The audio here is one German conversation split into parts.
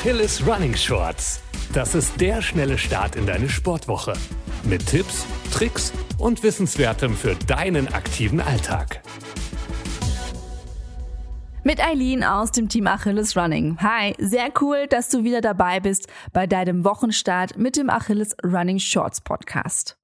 Achilles Running Shorts. Das ist der schnelle Start in deine Sportwoche. Mit Tipps, Tricks und Wissenswertem für deinen aktiven Alltag. Mit Eileen aus dem Team Achilles Running. Hi, sehr cool, dass du wieder dabei bist bei deinem Wochenstart mit dem Achilles Running Shorts Podcast.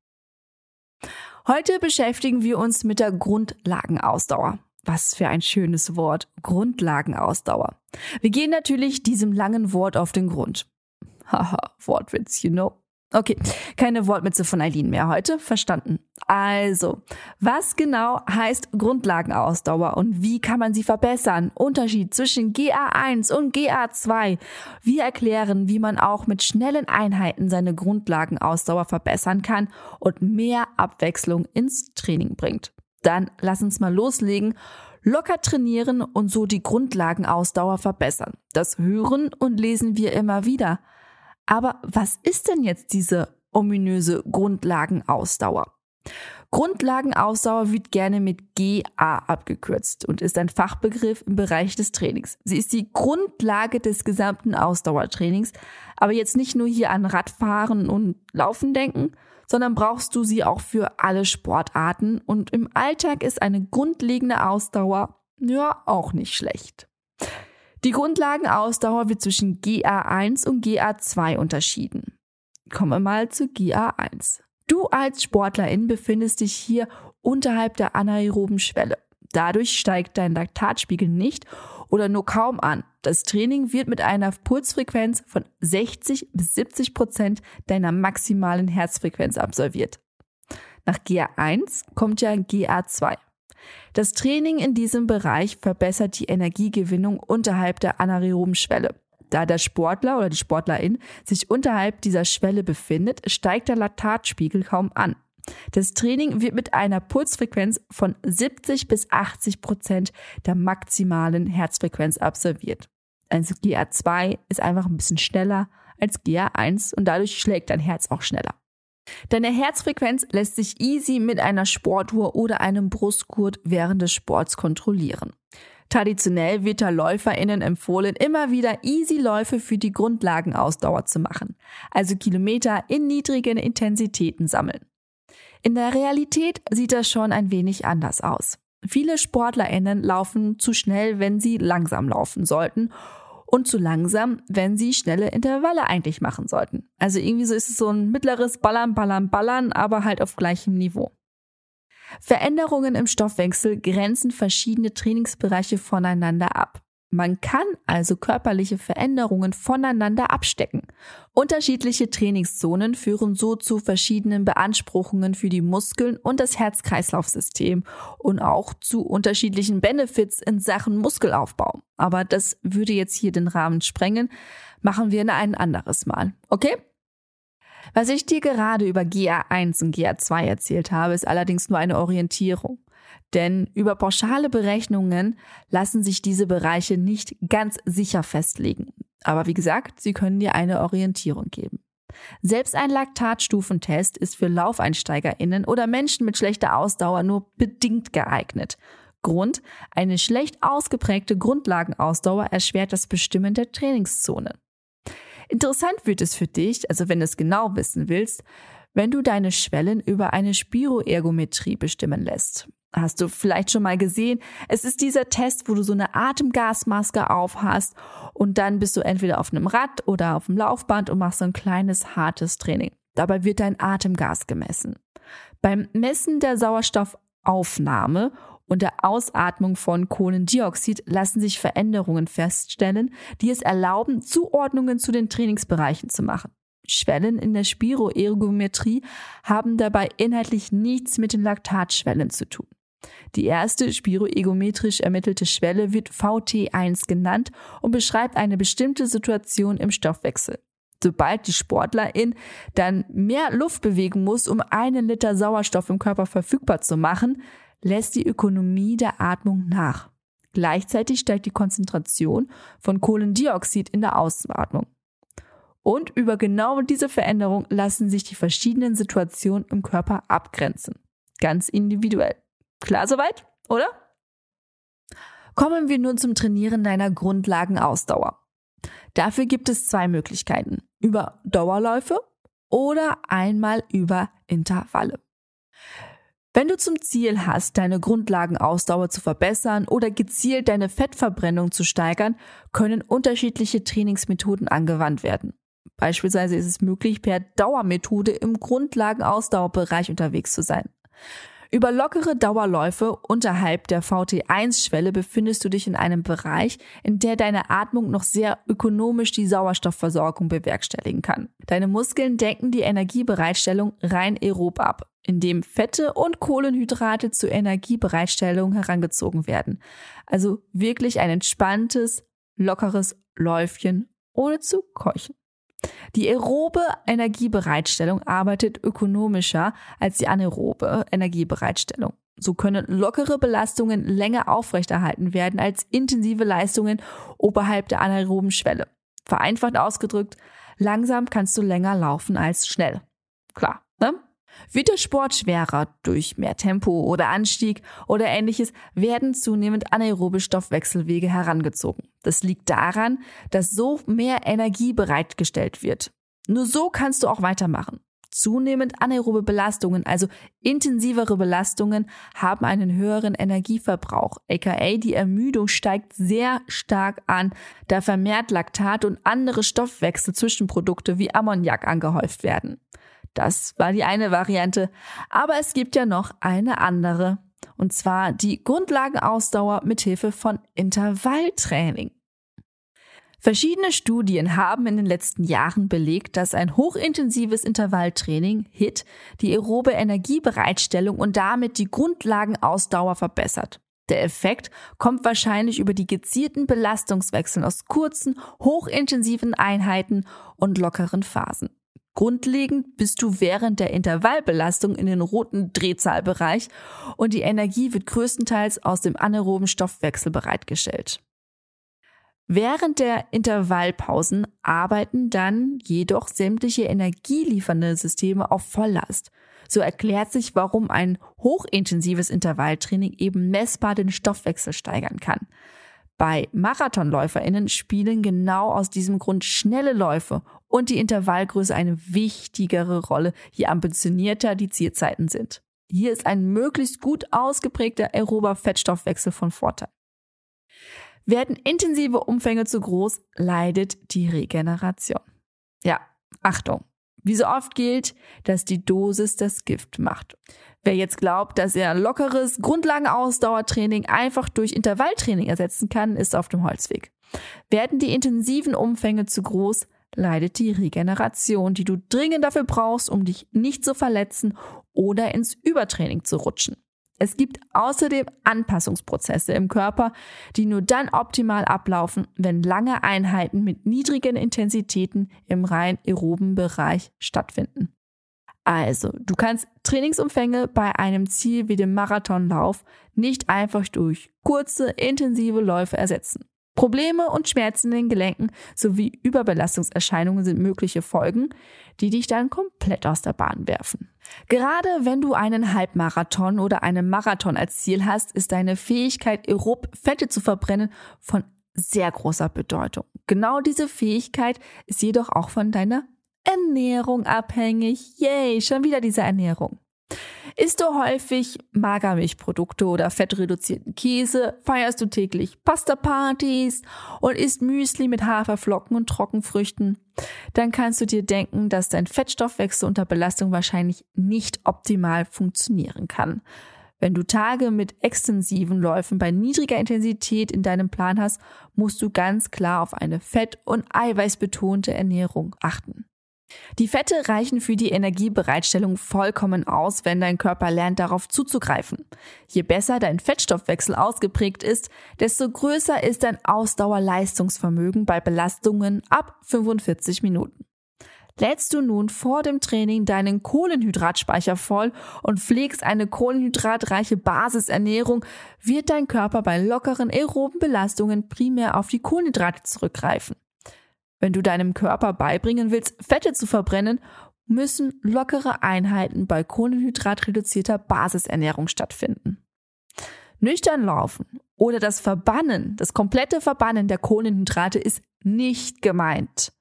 Heute beschäftigen wir uns mit der Grundlagenausdauer. Was für ein schönes Wort. Grundlagenausdauer. Wir gehen natürlich diesem langen Wort auf den Grund. Haha, Wortwitz, you know. Okay, keine Wortwitze von Eileen mehr heute. Verstanden. Also, was genau heißt Grundlagenausdauer und wie kann man sie verbessern? Unterschied zwischen GA1 und GA2. Wir erklären, wie man auch mit schnellen Einheiten seine Grundlagenausdauer verbessern kann und mehr Abwechslung ins Training bringt. Dann lass uns mal loslegen. Locker trainieren und so die Grundlagenausdauer verbessern. Das hören und lesen wir immer wieder. Aber was ist denn jetzt diese ominöse Grundlagenausdauer? Grundlagenausdauer wird gerne mit GA abgekürzt und ist ein Fachbegriff im Bereich des Trainings. Sie ist die Grundlage des gesamten Ausdauertrainings, aber jetzt nicht nur hier an Radfahren und Laufen denken, sondern brauchst du sie auch für alle Sportarten und im Alltag ist eine grundlegende Ausdauer ja auch nicht schlecht. Die Grundlagenausdauer wird zwischen GA1 und GA2 unterschieden. Kommen wir mal zu GA1. Du als Sportlerin befindest dich hier unterhalb der anaeroben Schwelle. Dadurch steigt dein Laktatspiegel nicht oder nur kaum an. Das Training wird mit einer Pulsfrequenz von 60 bis 70 Prozent deiner maximalen Herzfrequenz absolviert. Nach GA1 kommt ja GA2. Das Training in diesem Bereich verbessert die Energiegewinnung unterhalb der anaeroben Schwelle. Da der Sportler oder die Sportlerin sich unterhalb dieser Schwelle befindet, steigt der Laktatspiegel kaum an. Das Training wird mit einer Pulsfrequenz von 70 bis 80 Prozent der maximalen Herzfrequenz absolviert. Also GA2 ist einfach ein bisschen schneller als GA1 und dadurch schlägt dein Herz auch schneller. Deine Herzfrequenz lässt sich easy mit einer Sportuhr oder einem Brustgurt während des Sports kontrollieren. Traditionell wird der LäuferInnen empfohlen, immer wieder easy Läufe für die Grundlagenausdauer zu machen, also Kilometer in niedrigen Intensitäten sammeln. In der Realität sieht das schon ein wenig anders aus. Viele SportlerInnen laufen zu schnell, wenn sie langsam laufen sollten und zu langsam, wenn sie schnelle Intervalle eigentlich machen sollten. Also irgendwie so ist es so ein mittleres Ballern, Ballern, Ballern, aber halt auf gleichem Niveau. Veränderungen im Stoffwechsel grenzen verschiedene Trainingsbereiche voneinander ab. Man kann also körperliche Veränderungen voneinander abstecken. Unterschiedliche Trainingszonen führen so zu verschiedenen Beanspruchungen für die Muskeln und das Herz-Kreislauf-System und auch zu unterschiedlichen Benefits in Sachen Muskelaufbau. Aber das würde jetzt hier den Rahmen sprengen. Machen wir ein anderes Mal. Okay? Was ich dir gerade über GA1 und GA2 erzählt habe, ist allerdings nur eine Orientierung. Denn über pauschale Berechnungen lassen sich diese Bereiche nicht ganz sicher festlegen. Aber wie gesagt, sie können dir eine Orientierung geben. Selbst ein Laktatstufentest ist für Laufeinsteigerinnen oder Menschen mit schlechter Ausdauer nur bedingt geeignet. Grund, eine schlecht ausgeprägte Grundlagenausdauer erschwert das Bestimmen der Trainingszone. Interessant wird es für dich, also wenn du es genau wissen willst, wenn du deine Schwellen über eine Spiroergometrie bestimmen lässt. Hast du vielleicht schon mal gesehen? Es ist dieser Test, wo du so eine Atemgasmaske aufhast und dann bist du entweder auf einem Rad oder auf dem Laufband und machst so ein kleines, hartes Training. Dabei wird dein Atemgas gemessen. Beim Messen der Sauerstoffaufnahme und der Ausatmung von Kohlendioxid lassen sich Veränderungen feststellen, die es erlauben, Zuordnungen zu den Trainingsbereichen zu machen. Schwellen in der Spiroergometrie haben dabei inhaltlich nichts mit den Laktatschwellen zu tun. Die erste spiroegometrisch ermittelte Schwelle wird VT1 genannt und beschreibt eine bestimmte Situation im Stoffwechsel. Sobald die Sportlerin dann mehr Luft bewegen muss, um einen Liter Sauerstoff im Körper verfügbar zu machen, lässt die Ökonomie der Atmung nach. Gleichzeitig steigt die Konzentration von Kohlendioxid in der Ausatmung. Und über genau diese Veränderung lassen sich die verschiedenen Situationen im Körper abgrenzen. Ganz individuell. Klar soweit, oder? Kommen wir nun zum Trainieren deiner Grundlagenausdauer. Dafür gibt es zwei Möglichkeiten. Über Dauerläufe oder einmal über Intervalle. Wenn du zum Ziel hast, deine Grundlagenausdauer zu verbessern oder gezielt deine Fettverbrennung zu steigern, können unterschiedliche Trainingsmethoden angewandt werden. Beispielsweise ist es möglich, per Dauermethode im Grundlagenausdauerbereich unterwegs zu sein. Über lockere Dauerläufe unterhalb der VT1-Schwelle befindest du dich in einem Bereich, in der deine Atmung noch sehr ökonomisch die Sauerstoffversorgung bewerkstelligen kann. Deine Muskeln decken die Energiebereitstellung rein aerob ab, indem Fette und Kohlenhydrate zur Energiebereitstellung herangezogen werden. Also wirklich ein entspanntes, lockeres Läufchen ohne zu keuchen. Die aerobe Energiebereitstellung arbeitet ökonomischer als die anaerobe Energiebereitstellung. So können lockere Belastungen länger aufrechterhalten werden als intensive Leistungen oberhalb der anaeroben Schwelle. Vereinfacht ausgedrückt, langsam kannst du länger laufen als schnell. Klar, ne? Wird der Sport schwerer durch mehr Tempo oder Anstieg oder ähnliches, werden zunehmend anaerobe Stoffwechselwege herangezogen. Das liegt daran, dass so mehr Energie bereitgestellt wird. Nur so kannst du auch weitermachen. Zunehmend anaerobe Belastungen, also intensivere Belastungen, haben einen höheren Energieverbrauch, aka die Ermüdung steigt sehr stark an, da vermehrt Laktat und andere Stoffwechselzwischenprodukte wie Ammoniak angehäuft werden. Das war die eine Variante. Aber es gibt ja noch eine andere. Und zwar die Grundlagenausdauer mit Hilfe von Intervalltraining. Verschiedene Studien haben in den letzten Jahren belegt, dass ein hochintensives Intervalltraining HIT die aerobe Energiebereitstellung und damit die Grundlagenausdauer verbessert. Der Effekt kommt wahrscheinlich über die gezielten Belastungswechseln aus kurzen, hochintensiven Einheiten und lockeren Phasen. Grundlegend bist du während der Intervallbelastung in den roten Drehzahlbereich und die Energie wird größtenteils aus dem anaeroben Stoffwechsel bereitgestellt. Während der Intervallpausen arbeiten dann jedoch sämtliche energieliefernde Systeme auf Volllast. So erklärt sich, warum ein hochintensives Intervalltraining eben messbar den Stoffwechsel steigern kann. Bei Marathonläuferinnen spielen genau aus diesem Grund schnelle Läufe und die Intervallgröße eine wichtigere Rolle, je ambitionierter die Zielzeiten sind. Hier ist ein möglichst gut ausgeprägter aerober Fettstoffwechsel von Vorteil. Werden intensive Umfänge zu groß, leidet die Regeneration. Ja, Achtung. Wie so oft gilt, dass die Dosis das Gift macht. Wer jetzt glaubt, dass er lockeres Grundlagenausdauertraining einfach durch Intervalltraining ersetzen kann, ist auf dem Holzweg. Werden die intensiven Umfänge zu groß, leidet die Regeneration, die du dringend dafür brauchst, um dich nicht zu verletzen oder ins Übertraining zu rutschen. Es gibt außerdem Anpassungsprozesse im Körper, die nur dann optimal ablaufen, wenn lange Einheiten mit niedrigen Intensitäten im rein aeroben Bereich stattfinden. Also, du kannst Trainingsumfänge bei einem Ziel wie dem Marathonlauf nicht einfach durch kurze, intensive Läufe ersetzen. Probleme und Schmerzen in den Gelenken sowie Überbelastungserscheinungen sind mögliche Folgen, die dich dann komplett aus der Bahn werfen. Gerade wenn du einen Halbmarathon oder einen Marathon als Ziel hast, ist deine Fähigkeit, aerob Fette zu verbrennen, von sehr großer Bedeutung. Genau diese Fähigkeit ist jedoch auch von deiner Ernährung abhängig. Yay, schon wieder diese Ernährung. Isst du häufig Magermilchprodukte oder fettreduzierten Käse? Feierst du täglich Pasta-Partys und isst Müsli mit Haferflocken und Trockenfrüchten? Dann kannst du dir denken, dass dein Fettstoffwechsel unter Belastung wahrscheinlich nicht optimal funktionieren kann. Wenn du Tage mit extensiven Läufen bei niedriger Intensität in deinem Plan hast, musst du ganz klar auf eine fett- und eiweißbetonte Ernährung achten. Die Fette reichen für die Energiebereitstellung vollkommen aus, wenn dein Körper lernt, darauf zuzugreifen. Je besser dein Fettstoffwechsel ausgeprägt ist, desto größer ist dein Ausdauerleistungsvermögen bei Belastungen ab 45 Minuten. Lädst du nun vor dem Training deinen Kohlenhydratspeicher voll und pflegst eine kohlenhydratreiche Basisernährung, wird dein Körper bei lockeren aeroben Belastungen primär auf die Kohlenhydrate zurückgreifen. Wenn du deinem Körper beibringen willst, Fette zu verbrennen, müssen lockere Einheiten bei kohlenhydratreduzierter Basisernährung stattfinden. Nüchtern laufen oder das Verbannen, das komplette Verbannen der Kohlenhydrate ist nicht gemeint.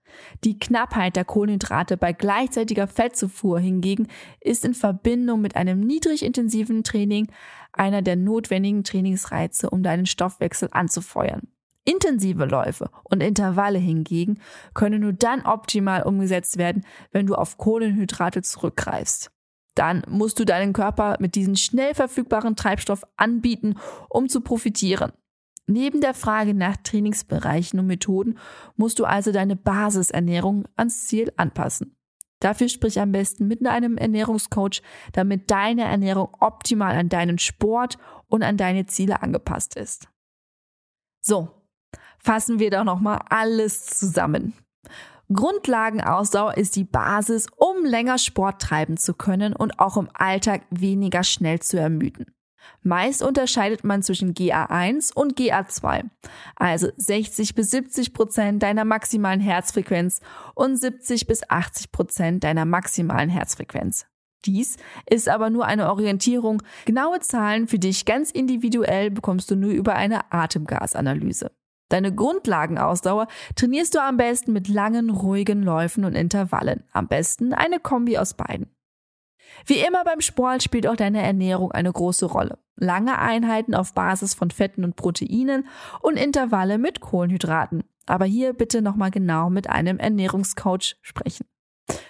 Die Knappheit der Kohlenhydrate bei gleichzeitiger Fettzufuhr hingegen ist in Verbindung mit einem niedrig intensiven Training einer der notwendigen Trainingsreize, um deinen Stoffwechsel anzufeuern. Intensive Läufe und Intervalle hingegen können nur dann optimal umgesetzt werden, wenn du auf Kohlenhydrate zurückgreifst. Dann musst du deinen Körper mit diesem schnell verfügbaren Treibstoff anbieten, um zu profitieren. Neben der Frage nach Trainingsbereichen und Methoden musst du also deine Basisernährung ans Ziel anpassen. Dafür sprich am besten mit einem Ernährungscoach, damit deine Ernährung optimal an deinen Sport und an deine Ziele angepasst ist. So, fassen wir doch nochmal alles zusammen. Grundlagenausdauer ist die Basis, um länger Sport treiben zu können und auch im Alltag weniger schnell zu ermüden. Meist unterscheidet man zwischen GA1 und GA2, also 60 bis 70 Prozent deiner maximalen Herzfrequenz und 70 bis 80 Prozent deiner maximalen Herzfrequenz. Dies ist aber nur eine Orientierung. Genaue Zahlen für dich ganz individuell bekommst du nur über eine Atemgasanalyse. Deine Grundlagenausdauer trainierst du am besten mit langen, ruhigen Läufen und Intervallen. Am besten eine Kombi aus beiden. Wie immer beim Sport spielt auch deine Ernährung eine große Rolle. Lange Einheiten auf Basis von Fetten und Proteinen und Intervalle mit Kohlenhydraten. Aber hier bitte nochmal genau mit einem Ernährungscoach sprechen.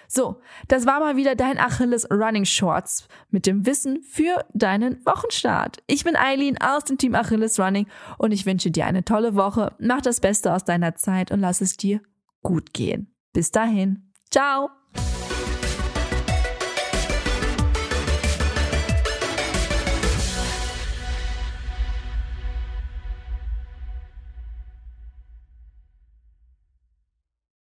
So, das war mal wieder dein Achilles Running Shorts mit dem Wissen für deinen Wochenstart. Ich bin Eileen aus dem Team Achilles Running und ich wünsche dir eine tolle Woche. Mach das Beste aus deiner Zeit und lass es dir gut gehen. Bis dahin. Ciao.